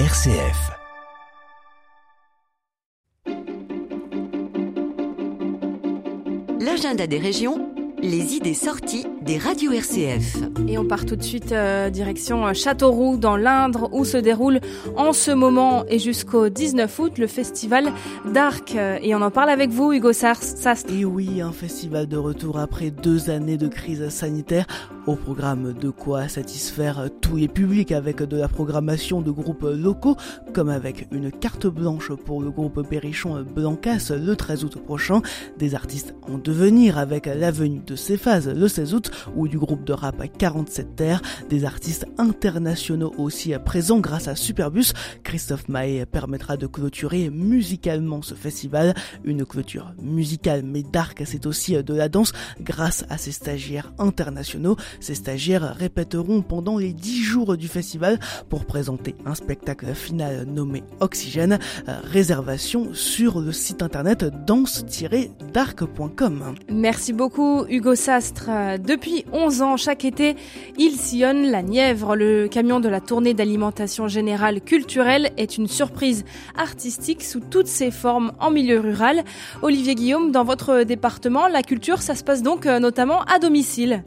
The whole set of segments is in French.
RCF. L'agenda des régions, les idées sorties des radios RCF. Et on part tout de suite euh, direction euh, Châteauroux dans l'Indre où se déroule en ce moment et jusqu'au 19 août le festival d'Arc. Et on en parle avec vous Hugo Sastre. Et oui, un festival de retour après deux années de crise sanitaire. Au programme de quoi satisfaire tous les publics avec de la programmation de groupes locaux comme avec une carte blanche pour le groupe Perrichon Blancas le 13 août prochain. Des artistes en devenir avec la venue de Céphase le 16 août ou du groupe de rap 47 Terre, des artistes internationaux aussi présents grâce à Superbus. Christophe Maé permettra de clôturer musicalement ce festival, une clôture musicale mais dark, c'est aussi de la danse grâce à ces stagiaires internationaux. Ces stagiaires répéteront pendant les 10 jours du festival pour présenter un spectacle final nommé Oxygène, réservation sur le site internet danse-dark.com. Merci beaucoup Hugo Sastre. Depuis 11 ans, chaque été, il sillonne la Nièvre. Le camion de la tournée d'alimentation générale culturelle est une surprise artistique sous toutes ses formes en milieu rural. Olivier Guillaume, dans votre département, la culture, ça se passe donc euh, notamment à domicile.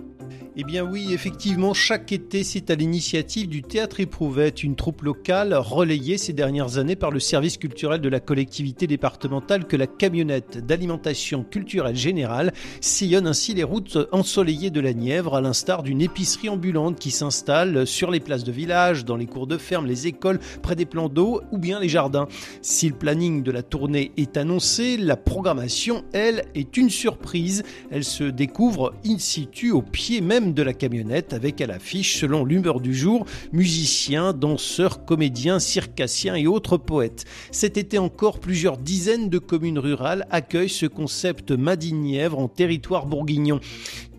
Eh bien oui, effectivement, chaque été, c'est à l'initiative du Théâtre Éprouvette, une troupe locale relayée ces dernières années par le service culturel de la collectivité départementale que la camionnette d'alimentation culturelle générale sillonne ainsi les routes ensoleillées de la Nièvre, à l'instar d'une épicerie ambulante qui s'installe sur les places de village, dans les cours de ferme, les écoles, près des plans d'eau ou bien les jardins. Si le planning de la tournée est annoncé, la programmation, elle, est une surprise. Elle se découvre in situ au pied même de la camionnette avec à l'affiche, selon l'humeur du jour, musiciens, danseurs, comédiens, circassiens et autres poètes. Cet été encore, plusieurs dizaines de communes rurales accueillent ce concept Madinièvre en territoire bourguignon.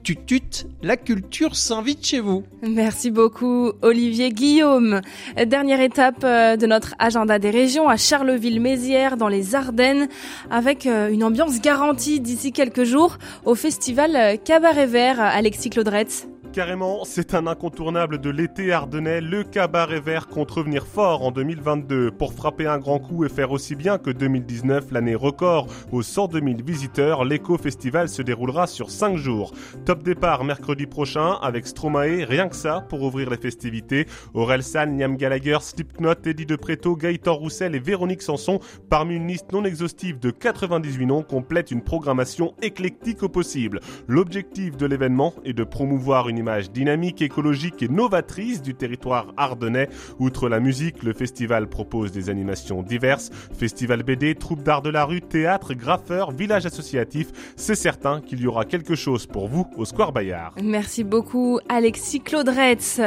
Tutut, la culture s'invite chez vous. Merci beaucoup Olivier Guillaume. Dernière étape euh, de notre agenda des régions à Charleville-Mézières dans les Ardennes avec euh, une ambiance garantie d'ici quelques jours au festival euh, Cabaret Vert Alexis Claudretz. Carrément, c'est un incontournable de l'été ardennais, le cabaret vert compte revenir fort en 2022 pour frapper un grand coup et faire aussi bien que 2019, l'année record. Aux 102 000 visiteurs, l'éco-festival se déroulera sur 5 jours. Top départ mercredi prochain avec Stromae, rien que ça pour ouvrir les festivités. Aurel San, Niam Gallagher, Slipknot, Eddie De Preto, Gaëtan Roussel et Véronique Sanson, parmi une liste non exhaustive de 98 noms, complète une programmation éclectique au possible. L'objectif de l'événement est de promouvoir une image dynamique, écologique et novatrice du territoire ardennais. Outre la musique, le festival propose des animations diverses. Festival BD, troupe d'art de la rue, théâtre, graffeur, village associatif. C'est certain qu'il y aura quelque chose pour vous au Square Bayard. Merci beaucoup Alexis Claudretz.